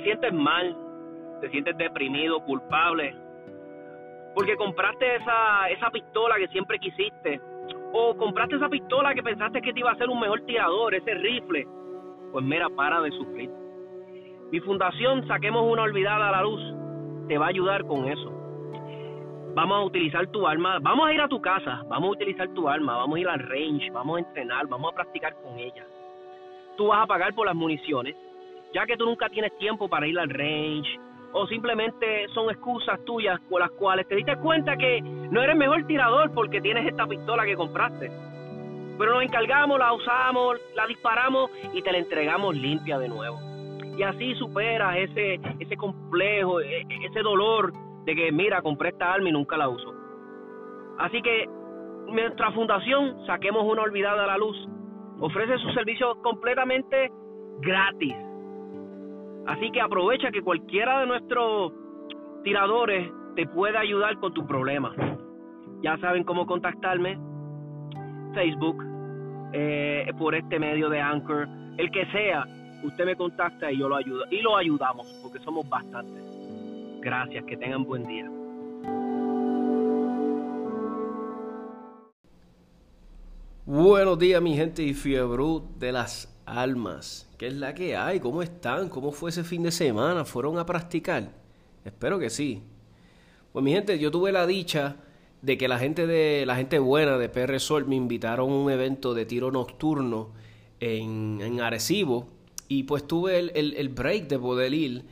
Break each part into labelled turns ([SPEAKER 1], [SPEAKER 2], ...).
[SPEAKER 1] te sientes mal, te sientes deprimido, culpable, porque compraste esa, esa pistola que siempre quisiste, o compraste esa pistola que pensaste que te iba a ser un mejor tirador, ese rifle, pues mira, para de sufrir. Mi fundación, Saquemos una Olvidada a la Luz, te va a ayudar con eso. Vamos a utilizar tu arma, vamos a ir a tu casa, vamos a utilizar tu arma, vamos a ir al range, vamos a entrenar, vamos a practicar con ella. Tú vas a pagar por las municiones, ya que tú nunca tienes tiempo para ir al range, o simplemente son excusas tuyas por las cuales te diste cuenta que no eres mejor tirador porque tienes esta pistola que compraste. Pero nos encargamos, la usamos, la disparamos y te la entregamos limpia de nuevo. Y así superas ese, ese complejo, e, e, ese dolor de que, mira, compré esta arma y nunca la uso. Así que nuestra fundación, Saquemos una Olvidada a la Luz, ofrece sus servicios completamente gratis Así que aprovecha que cualquiera de nuestros tiradores te puede ayudar con tu problema. Ya saben cómo contactarme. Facebook, eh, por este medio de Anchor, el que sea, usted me contacta y yo lo ayudo. Y lo ayudamos, porque somos bastantes. Gracias, que tengan buen día.
[SPEAKER 2] Buenos días, mi gente y fiebre de las almas. ¿Qué es la que hay? ¿Cómo están? ¿Cómo fue ese fin de semana? ¿Fueron a practicar? Espero que sí. Pues mi gente, yo tuve la dicha de que la gente de la gente buena de PR Sol me invitaron a un evento de tiro nocturno en, en Arecibo y pues tuve el, break de poder ir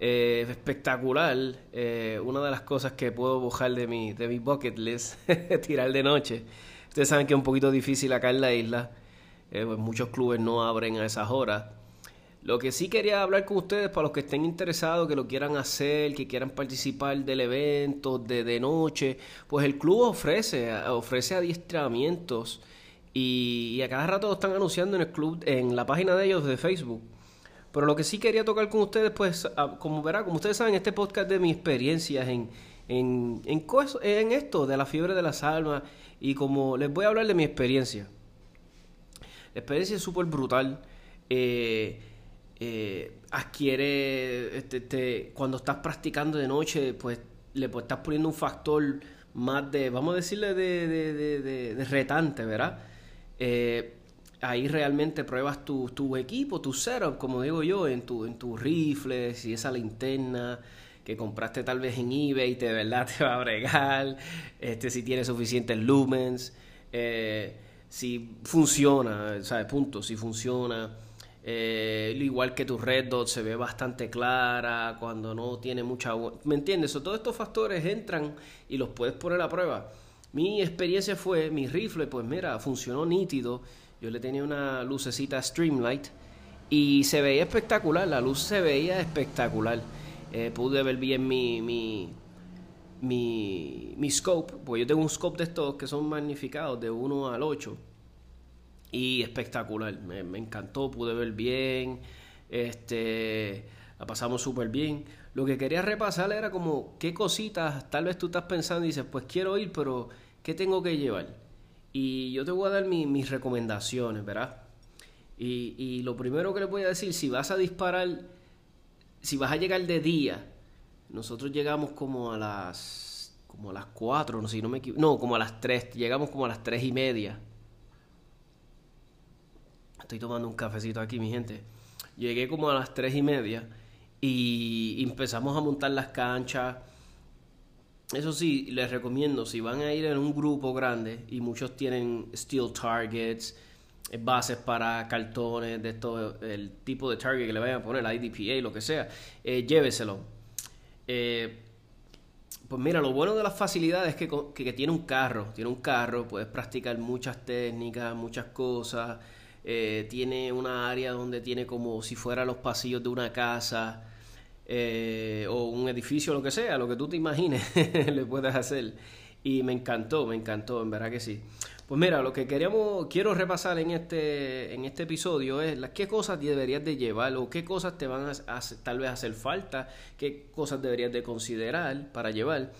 [SPEAKER 2] eh, espectacular. Eh, una de las cosas que puedo bojar de mi, de mi bucket list, tirar de noche. Ustedes saben que es un poquito difícil acá en la isla. Eh, pues muchos clubes no abren a esas horas. Lo que sí quería hablar con ustedes, para los que estén interesados, que lo quieran hacer, que quieran participar del evento de, de noche, pues el club ofrece, ofrece adiestramientos y, a cada rato están anunciando en el club, en la página de ellos de Facebook. Pero lo que sí quería tocar con ustedes, pues, como verá, como ustedes saben, este podcast de mis experiencias en, en, en, en esto, de la fiebre de las almas, y como les voy a hablar de mi experiencia. La experiencia es súper brutal. Eh, eh, adquiere, este, este, cuando estás practicando de noche, pues le pues, estás poniendo un factor más de, vamos a decirle, de, retante, ¿verdad? Eh, ahí realmente pruebas tu, equipo, tu setup, como digo yo, en tu, tus rifles y esa linterna que compraste tal vez en eBay, te de verdad te va a bregar, este, si tiene suficientes lumens. Eh, si funciona, ¿sabes? Punto, si funciona. Eh, igual que tu red dot se ve bastante clara cuando no tiene mucha ¿me entiendes? todos estos factores entran y los puedes poner a prueba mi experiencia fue mi rifle pues mira funcionó nítido yo le tenía una lucecita Streamlight y se veía espectacular la luz se veía espectacular eh, pude ver bien mi, mi mi, mi scope, pues yo tengo un scope de estos que son magnificados de 1 al 8 y espectacular, me, encantó, pude ver bien, este, la pasamos súper bien. Lo que quería repasar era como qué cositas tal vez tú estás pensando y dices, pues quiero ir, pero ¿qué tengo que llevar? Y yo te voy a dar mis recomendaciones, ¿verdad? Y, y lo primero que les voy a decir, si vas a disparar, si vas a llegar de día, nosotros llegamos como a las como a las 4, no sé no me no, como a las 3, llegamos como a las 3 y media. Estoy tomando un cafecito aquí, mi gente. Llegué como a las 3 y media y empezamos a montar las canchas. Eso sí, les recomiendo, si van a ir en un grupo grande y muchos tienen steel targets, bases para cartones, de todo el tipo de target que le vayan a poner, IDPA, lo que sea, eh, lléveselo eh, pues mira, lo bueno de las facilidades es que, tiene un carro, tiene un carro, puedes practicar muchas técnicas, muchas cosas, eh, tiene una área donde tiene como si fuera los pasillos de una casa eh, o un edificio, lo que sea, lo que tú te imagines, le puedes hacer. Y me encantó, me encantó, en verdad que sí. Pues mira, lo que queríamos, quiero repasar en este, en este episodio es qué cosas deberías de llevar o qué cosas te van a, tal vez hacer falta, qué cosas deberías de considerar para llevar.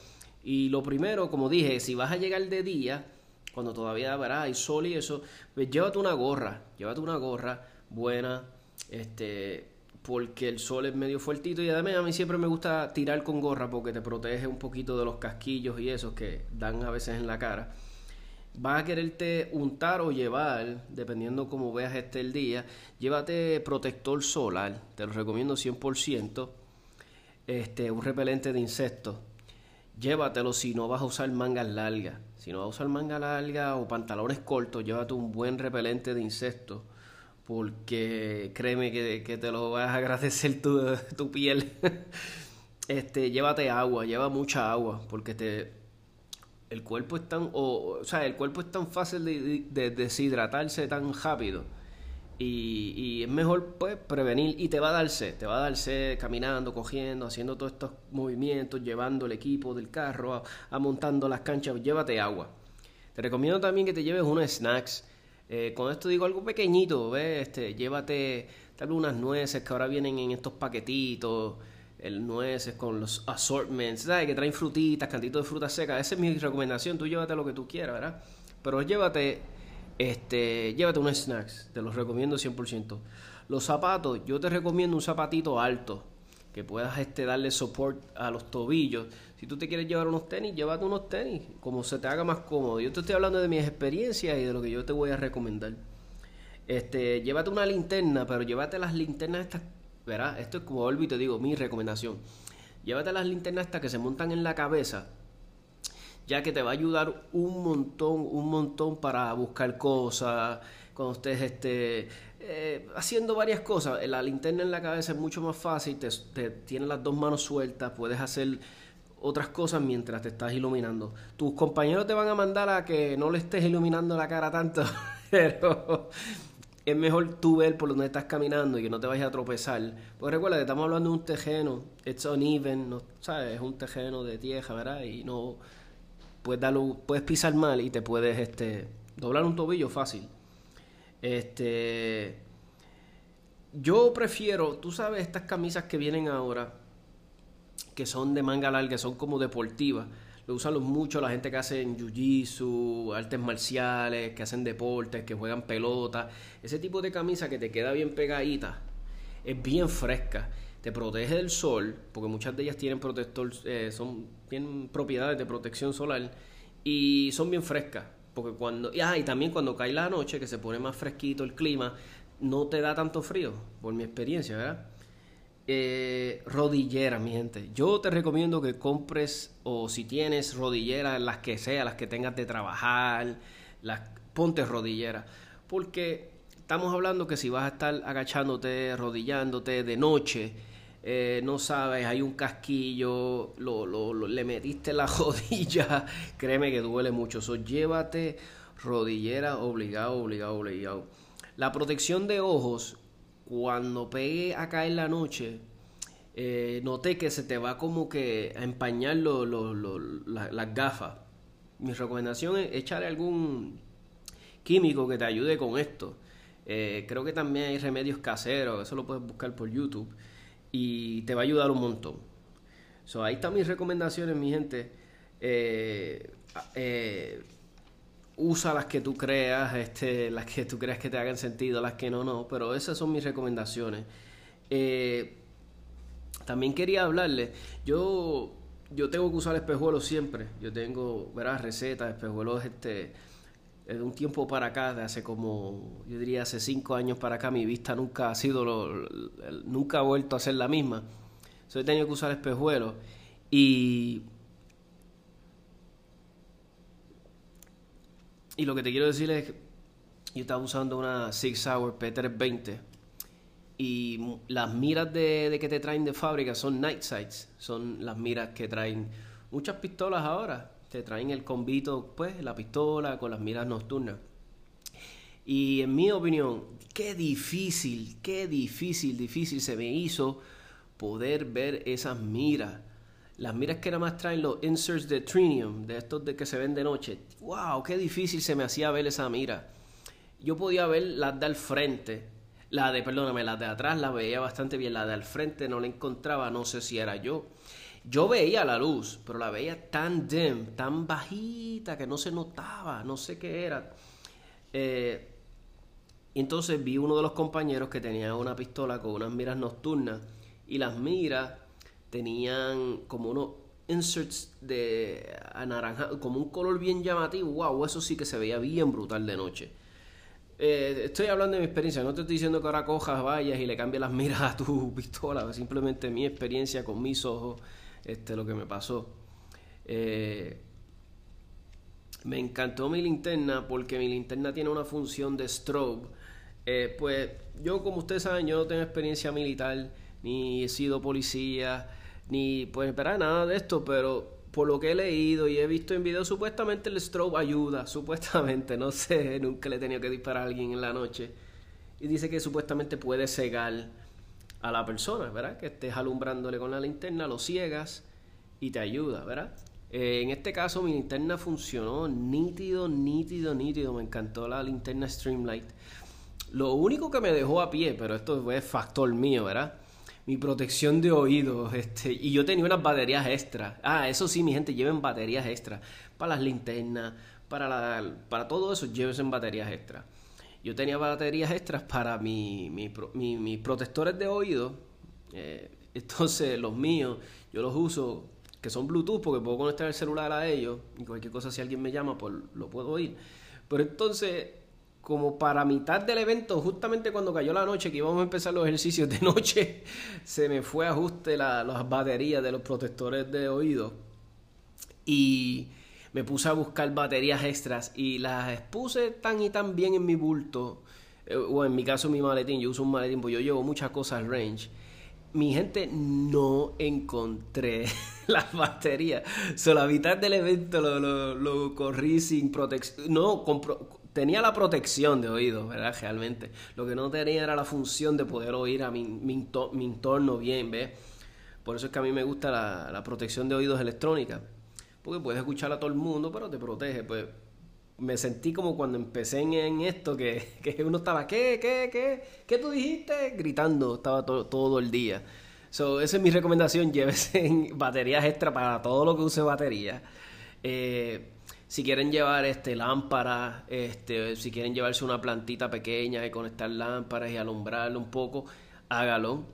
[SPEAKER 2] Y lo primero, como dije, si vas a llegar de día, cuando todavía verás hay sol y eso, pues llévate una gorra, llévate una gorra buena, este, porque el sol es medio fuertito y además a mí siempre me gusta tirar con gorra porque te protege un poquito de los casquillos y esos que dan a veces en la cara. Vas a quererte untar o llevar, dependiendo cómo veas este el día, llévate protector solar, te lo recomiendo 100%, este, un repelente de insectos. Llévatelo si no vas a usar mangas largas. Si no vas a usar manga larga o pantalones cortos, llévate un buen repelente de insectos porque créeme que, te lo vas a agradecer tu, tu piel. este, llévate agua, lleva mucha agua, porque te el cuerpo es tan o, sea, el cuerpo es tan fácil de, deshidratarse tan rápido. Y, y, es mejor pues prevenir y te va a dar sed, te va a dar sed caminando, cogiendo, haciendo todos estos movimientos, llevando el equipo del carro, a, montando las canchas, llévate agua. Te recomiendo también que te lleves unos snacks eh, con esto digo algo pequeñito, ¿ves? Este, llévate tal vez unas nueces que ahora vienen en estos paquetitos, el nueces con los assortments, ¿sabes? Que traen frutitas, cantitos de fruta seca. Esa es mi recomendación, tú llévate lo que tú quieras, ¿verdad? Pero llévate, este, llévate unos snacks, te los recomiendo 100%. Los zapatos, yo te recomiendo un zapatito alto, que puedas este, darle support a los tobillos. Si tú te quieres llevar unos tenis, llévate unos tenis, como se te haga más cómodo. Yo te estoy hablando de mis experiencias y de lo que yo te voy a recomendar. Este, llévate una linterna, pero llévate las linternas estas, verás, esto es como Olvi te digo, mi recomendación. Llévate las linternas estas que se montan en la cabeza, ya que te va a ayudar un montón, un montón para buscar cosas, cuando estés este, eh, haciendo varias cosas. La linterna en la cabeza es mucho más fácil, te, te tienes las dos manos sueltas, puedes hacer otras cosas mientras te estás iluminando. Tus compañeros te van a mandar a que no le estés iluminando la cara tanto, pero es mejor tú ver por donde estás caminando y que no te vayas a tropezar. Porque recuerda que estamos hablando de un tejeno, it's uneven, no, ¿sabes? Es un tejeno de tierra, ¿verdad? Y no puedes darlo, puedes pisar mal y te puedes este doblar un tobillo fácil. Este yo prefiero, tú sabes estas camisas que vienen ahora que son de manga larga, son como deportivas. Lo usan mucho la gente que hace jiu-jitsu, artes marciales, que hacen deportes, que juegan pelota. Ese tipo de camisa que te queda bien pegadita, es bien fresca, te protege del sol, porque muchas de ellas tienen protector, eh, son propiedades de protección solar y son bien frescas. Porque cuando, ah, y también cuando cae la noche, que se pone más fresquito el clima, no te da tanto frío, por mi experiencia, ¿verdad? Eh, rodilleras, mi gente. Yo te recomiendo que compres, o si tienes rodilleras, las que sea, las que tengas de trabajar, las ponte rodilleras. Porque estamos hablando que si vas a estar agachándote, rodillándote de noche, eh, no sabes, hay un casquillo, lo, lo, le metiste la rodilla, créeme que duele mucho. So, llévate rodillera obligado, obligado, obligado. La protección de ojos cuando pegue acá en la noche, eh, noté que se te va como que a empañar las gafas. Mi recomendación es echarle algún químico que te ayude con esto. Eh, creo que también hay remedios caseros, eso lo puedes buscar por YouTube y te va a ayudar un montón. So, ahí están mis recomendaciones, mi gente. Eh, usa las que tú creas, este, las que tú creas que te hagan sentido, las que no, no, pero esas son mis recomendaciones. Eh, también quería hablarle, yo, yo tengo que usar espejuelos siempre, yo tengo, verás, recetas, espejuelos, este, de un tiempo para acá, de hace como, yo diría hace cinco años para acá, mi vista nunca ha sido, lo, nunca ha vuelto a ser la misma. So, he tenido que usar espejuelos y Y lo que te quiero decir es yo estaba usando una Six Hour P320 y las miras de, que te traen de fábrica son night sights, son las miras que traen muchas pistolas ahora. Te traen el combito, pues, la pistola con las miras nocturnas. Y en mi opinión, qué difícil, qué difícil, difícil se me hizo poder ver esas miras las miras que nada más traen los inserts de Trinium, de estos de que se ven de noche. ¡Wow! ¡Qué difícil se me hacía ver esa mira! Yo podía ver las de al frente, la de, perdóname, las de atrás la veía bastante bien, la de al frente no la encontraba, no sé si era yo. Yo veía la luz, pero la veía tan dim, tan bajita que no se notaba, no sé qué era. Eh, Y entonces vi uno de los compañeros que tenía una pistola con unas miras nocturnas y las miras tenían como unos inserts de anaranjado, como un color bien llamativo. Wow, eso sí que se veía bien brutal de noche. Eh, estoy hablando de mi experiencia, no te estoy diciendo que ahora cojas, vayas y le cambies las miras a tu pistola, simplemente mi experiencia con mis ojos, este, lo que me pasó. Eh, me encantó mi linterna porque mi linterna tiene una función de strobe. Eh, pues yo, como ustedes saben, yo no tengo experiencia militar, ni he sido policía, ni pues espera nada de esto, pero por lo que he leído y he visto en videos, supuestamente el strobe ayuda, supuestamente, no sé, nunca le he tenido que disparar a alguien en la noche. Y dice que supuestamente puede cegar a la persona, ¿verdad? Que estés alumbrándole con la linterna, lo ciegas y te ayuda, ¿verdad? Eh, en este caso mi linterna funcionó nítido, nítido, nítido. Me encantó la linterna Streamlight. Lo único que me dejó a pie, pero esto fue factor mío, ¿verdad? Mi protección de oídos, este, y yo tenía unas baterías extra. Ah, eso sí, mi gente, lleven baterías extra. Para las linternas, para, la, para todo eso, lleven baterías extra. Yo tenía baterías extras para mi, mis protectores de oído. Eh, entonces, los míos, yo los uso que son Bluetooth porque puedo conectar el celular a ellos y cualquier cosa si alguien me llama pues lo puedo oír. Pero entonces, como para mitad del evento, justamente cuando cayó la noche que íbamos a empezar los ejercicios de noche, se me fue ajuste la, las baterías de los protectores de oído y me puse a buscar baterías extras y las puse tan y tan bien en mi bulto eh, o en mi caso mi maletín, yo uso un maletín, pues yo llevo muchas cosas al range mi gente, no encontré las baterías. Solo la mitad del evento lo, lo, corrí sin protección. No, tenía la protección de oídos, ¿verdad? Realmente. Lo que no tenía era la función de poder oír a mi, entorno bien, ¿ves? Por eso es que a mí me gusta la, la protección de oídos electrónica. Porque puedes escuchar a todo el mundo, pero te protege. Pues me sentí como cuando empecé en, esto, que, que, uno estaba, ¿qué, qué, qué? ¿Qué tú dijiste? Gritando, estaba todo el día. So, esa es mi recomendación, llévese baterías extra para todo lo que use batería. Eh, si quieren llevar este lámparas, este, si quieren llevarse una plantita pequeña y conectar lámparas y alumbrarlo un poco, hágalo.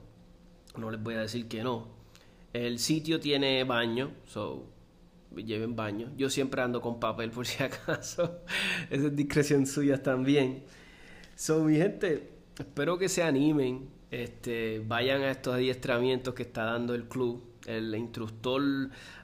[SPEAKER 2] No les voy a decir que no. El sitio tiene baño, so lleven baño. Yo siempre ando con papel por si acaso. Esa es discreción suya también. So, mi gente, espero que se animen. Este, vayan a estos adiestramientos que está dando el club. El instructor,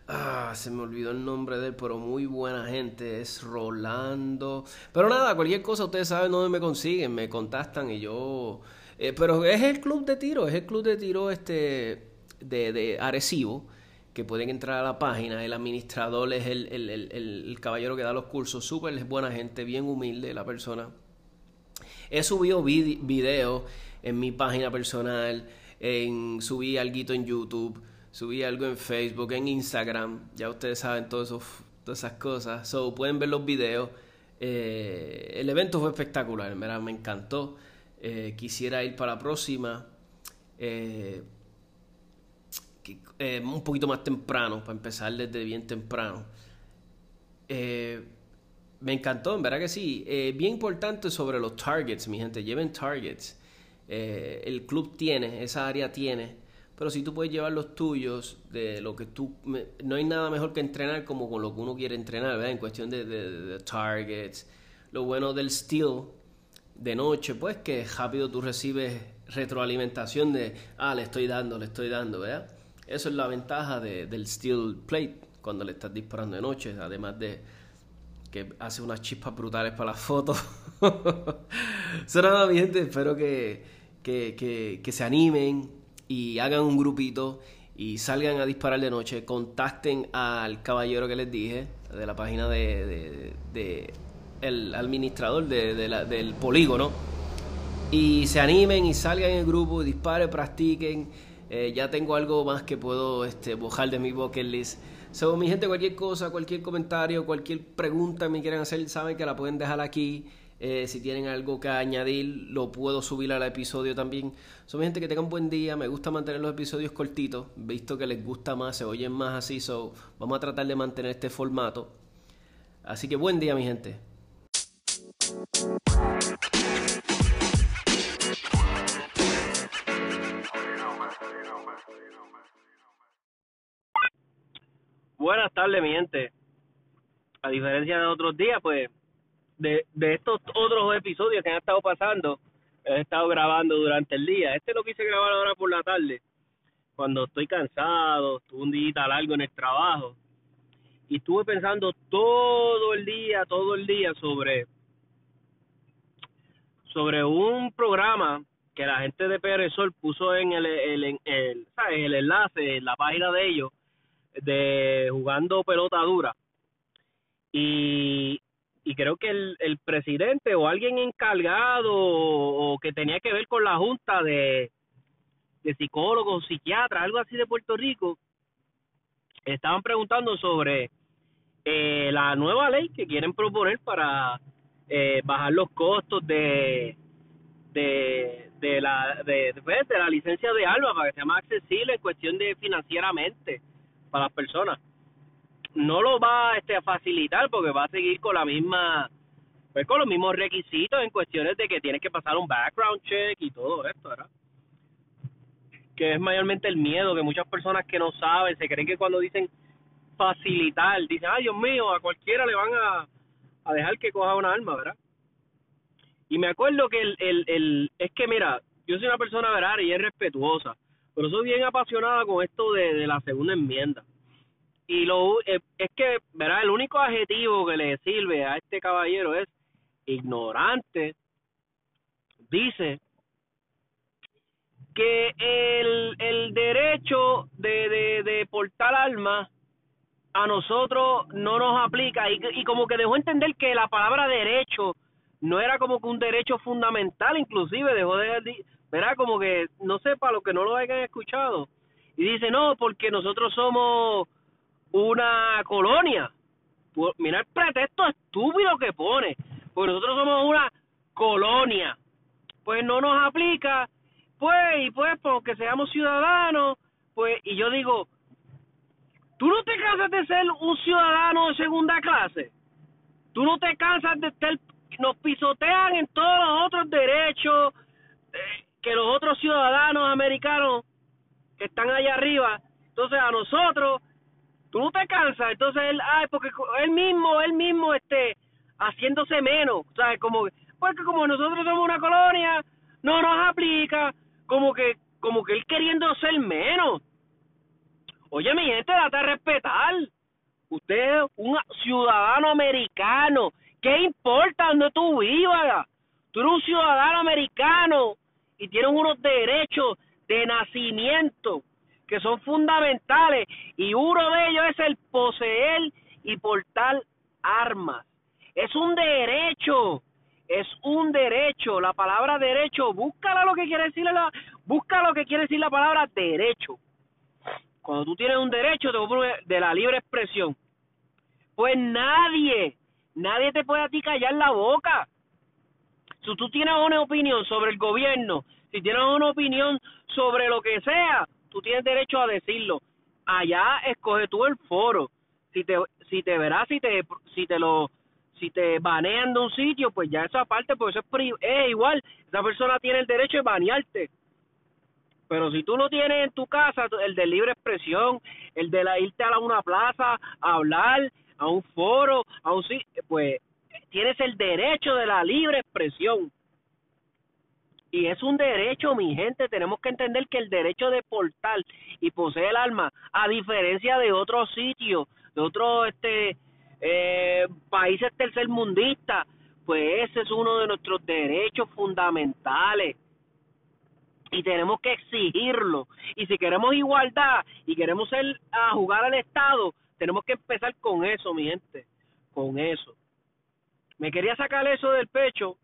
[SPEAKER 2] ah, se me olvidó el nombre de él, pero muy buena gente, es Rolando. Pero nada, cualquier cosa ustedes saben dónde me consiguen, me contactan y yo... Eh, pero es el club de tiro, es el club de tiro este de, de Arecibo que pueden entrar a la página. El administrador es el, el, el, caballero que da los cursos, súper buena gente, bien humilde la persona. He subido videos en mi página personal, en, subí algo en YouTube, subí algo en Facebook, en Instagram, ya ustedes saben todas esas cosas. So, pueden ver los videos. Eh, el evento fue espectacular, ¿verdad? me encantó. Eh, quisiera ir para la próxima. Eh, un poquito más temprano, para empezar desde bien temprano. Me encantó, en verdad que sí. Bien importante sobre los targets, mi gente. Lleven targets. el club tiene, esa área tiene. Pero si tú puedes llevar los tuyos, de lo que tú. no hay nada mejor que entrenar como con lo que uno quiere entrenar, ¿verdad? En cuestión de, targets. Lo bueno del steel de noche, pues que rápido tú recibes retroalimentación de, ah, le estoy dando, le estoy dando, ¿verdad? Eso es la ventaja del steel plate cuando le estás disparando de noche, además de que hace unas chispas brutales para las fotos. Eso nada, mi gente, espero que, que, que, se animen y hagan un grupito y salgan a disparar de noche. Contacten al caballero que les dije de la página de, el administrador de, del polígono y se animen y salgan en el grupo, disparen, practiquen eh, ya tengo algo más que puedo este, bojar de mi bucket list. So, mi gente, cualquier cosa, cualquier comentario, cualquier pregunta me quieran hacer, saben que la pueden dejar aquí. Eh, si tienen algo que añadir, lo puedo subir al episodio también. Son gente que tengan buen día. Me gusta mantener los episodios cortitos, visto que les gusta más, se oyen más así. So, vamos a tratar de mantener este formato. Así que buen día, mi gente.
[SPEAKER 1] Buenas tardes, mi gente. A diferencia de otros días, pues de, de estos otros episodios que han estado pasando, he estado grabando durante el día. Este lo quise grabar ahora por la tarde, cuando estoy cansado, tuve un día largo en el trabajo. Y estuve pensando todo el día, todo el día sobre, sobre un programa que la gente de PR Sol puso en el, el, el, el, el enlace, en la página de ellos, de jugando pelota dura. Y, y creo que el, el presidente o alguien encargado o, que tenía que ver con la junta de, de psicólogos, psiquiatras, algo así de Puerto Rico, estaban preguntando sobre eh, la nueva ley que quieren proponer para eh, bajar los costos de de, de la de, pues, de, la licencia de alma para que sea más accesible en cuestión de financieramente para las personas no lo va este, a facilitar porque va a seguir con la misma pues con los mismos requisitos en cuestiones de que tienes que pasar un background check y todo esto ¿verdad? que es mayormente el miedo que muchas personas que no saben se creen que cuando dicen facilitar dicen ay Dios mío a cualquiera le van a, dejar que coja una arma verdad y me acuerdo que el, el, es que mira yo soy una persona verdad y es respetuosa pero soy bien apasionada con esto de la segunda enmienda y lo eh, es que verá el único adjetivo que le sirve a este caballero es ignorante. Dice que el, el derecho de, de, de portar armas a nosotros no nos aplica. Y, y como que dejó entender que la palabra derecho no era como que un derecho fundamental inclusive dejó de verá como que no sé para los que no lo hayan escuchado. Y dice no porque nosotros somos una colonia. Mira el pretexto estúpido que pone. Porque nosotros somos una colonia. Pues no nos aplica. Pues, y pues, porque seamos ciudadanos. Pues, y yo digo, ¿tú no te cansas de ser un ciudadano de segunda clase? ¿Tú no te cansas de estar, nos pisotean en todos los otros derechos eh, que los otros ciudadanos americanos que están allá arriba? Entonces a nosotros tú no te cansas, entonces él, ay, porque él mismo, él mismo, este, haciéndose menos, ¿sabes? Como, porque como nosotros somos una colonia, no nos aplica, como que, como que él queriendo ser menos. Oye, mi gente, date a respetar. Usted es un ciudadano americano. ¿Qué importa donde tú vivas? Tú eres un ciudadano americano y tienes unos derechos de nacimiento que son fundamentales y uno de ellos es el poseer y portar armas. Es un derecho, es un derecho. La palabra derecho, búscala lo que quiere decir la, busca lo que quiere decir la palabra derecho. Cuando tú tienes un derecho de la libre expresión, pues nadie, nadie te puede a ti callar la boca. Si tú tienes una opinión sobre el gobierno, si tienes una opinión sobre lo que sea, tú tienes derecho a decirlo. Allá escoge tú el foro. Si te si te verás si te si te lo si te banean de un sitio, pues ya esa parte pues eso es, es igual, esa persona tiene el derecho de banearte. Pero si tú no tienes en tu casa el de libre expresión, el de la, irte a una plaza, a hablar, a un foro, a un pues tienes el derecho de la libre expresión. Y es un derecho, mi gente. Tenemos que entender que el derecho de portar y poseer el arma, a diferencia de otros sitios, de otros este, eh, países tercermundistas, pues ese es uno de nuestros derechos fundamentales. Y tenemos que exigirlo. Y si queremos igualdad y queremos ser a jugar al Estado, tenemos que empezar con eso, mi gente. Con eso. Me quería sacar eso del pecho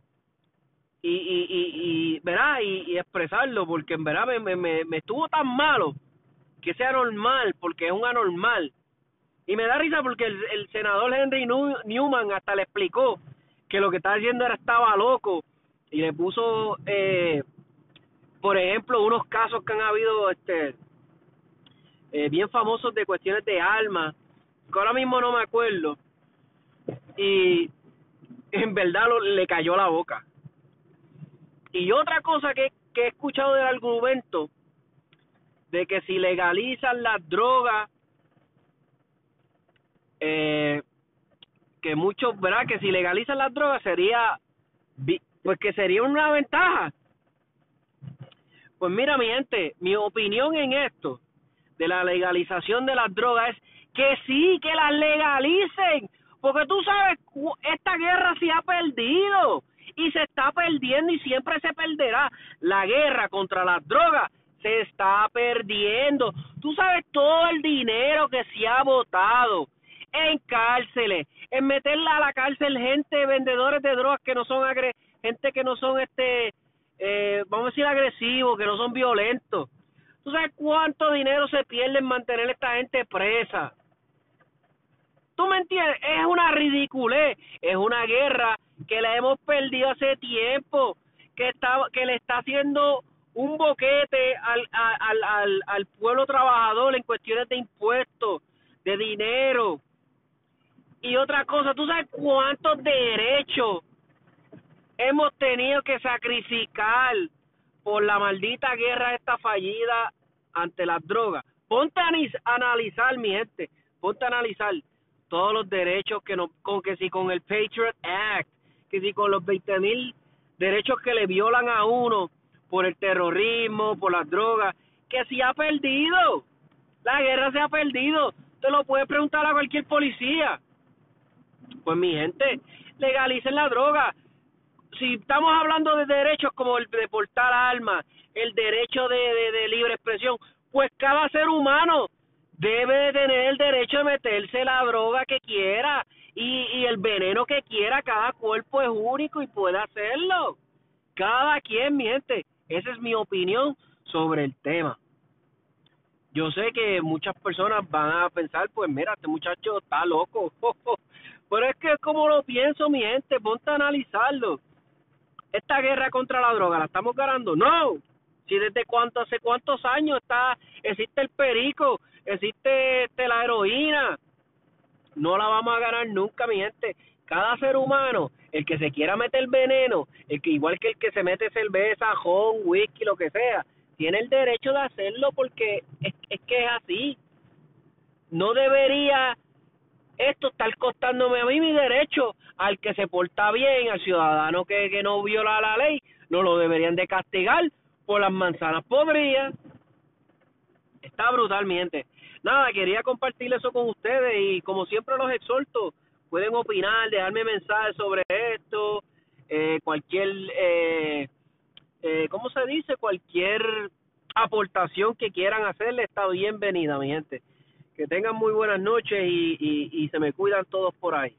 [SPEAKER 1] y, y, y, y y, expresarlo porque en verdad me, me, me, estuvo tan malo que sea normal porque es un anormal. Y me da risa porque el, el senador Henry Newman hasta le explicó que lo que estaba haciendo era estaba loco y le puso eh, por ejemplo unos casos que han habido este eh, bien famosos de cuestiones de alma que ahora mismo no me acuerdo y en verdad lo, le cayó la boca y otra cosa que, que he escuchado del argumento de que si legalizan las drogas eh, que muchos, ¿verdad? Que si legalizan las drogas sería, pues que sería una ventaja. Pues mira, mi gente, mi opinión en esto de la legalización de las drogas es que sí, que las legalicen, porque tú sabes, esta guerra se ha perdido y se está perdiendo y siempre se perderá. La guerra contra las drogas se está perdiendo. Tú sabes todo el dinero que se ha votado en cárceles, en meterla a la cárcel gente, vendedores de drogas que no son agre gente que no son este, eh, vamos a decir agresivos, que no son violentos. ¿Tú sabes cuánto dinero se pierde en mantener a esta gente presa? ¿Tú me entiendes? Es una ridiculez, es una guerra que la hemos perdido hace tiempo, que, está, que le está haciendo un boquete al, al, al, al pueblo trabajador en cuestiones de impuestos, de dinero. Y otra cosa, ¿tú sabes cuántos derechos hemos tenido que sacrificar por la maldita guerra esta fallida ante las drogas? Ponte a analizar, mi gente, ponte a analizar todos los derechos que no, con que si con el Patriot Act, que si con los 20 mil derechos que le violan a uno por el terrorismo, por las drogas, que si ha perdido. La guerra se ha perdido. Te lo puedes preguntar a cualquier policía. Pues mi gente, legalicen la droga. Si estamos hablando de derechos como el de portar armas, el derecho de, de libre expresión, pues cada ser humano debe de tener el derecho de meterse la droga que quiera y, y el veneno que quiera. Cada cuerpo es único y puede hacerlo. Cada quien, mi gente. Esa es mi opinión sobre el tema. Yo sé que muchas personas van a pensar, pues mira, este muchacho está loco. Pero es que es como lo pienso, mi gente, ponte a analizarlo. Esta guerra contra la droga, ¿la estamos ganando? No. Si desde cuánto, hace cuántos años está, existe el perico, existe este, la heroína. No la vamos a ganar nunca, mi gente. Cada ser humano, el que se quiera meter veneno, el que igual que el que se mete cerveza, jón, whisky, lo que sea, tiene el derecho de hacerlo porque es, es que es así. No debería esto estar costándome a mí mi derecho al que se porta bien, al ciudadano que, que no viola la ley, no lo deberían de castigar por las manzanas podridas. Está brutal, mi gente. Nada, quería compartir eso con ustedes y como siempre los exhorto, pueden opinar, dejarme mensajes sobre esto, eh, cualquier, eh, eh, ¿cómo se dice? Cualquier aportación que quieran hacerle está bienvenida, mi gente. Que tengan muy buenas noches y, y, y se me cuidan todos por ahí.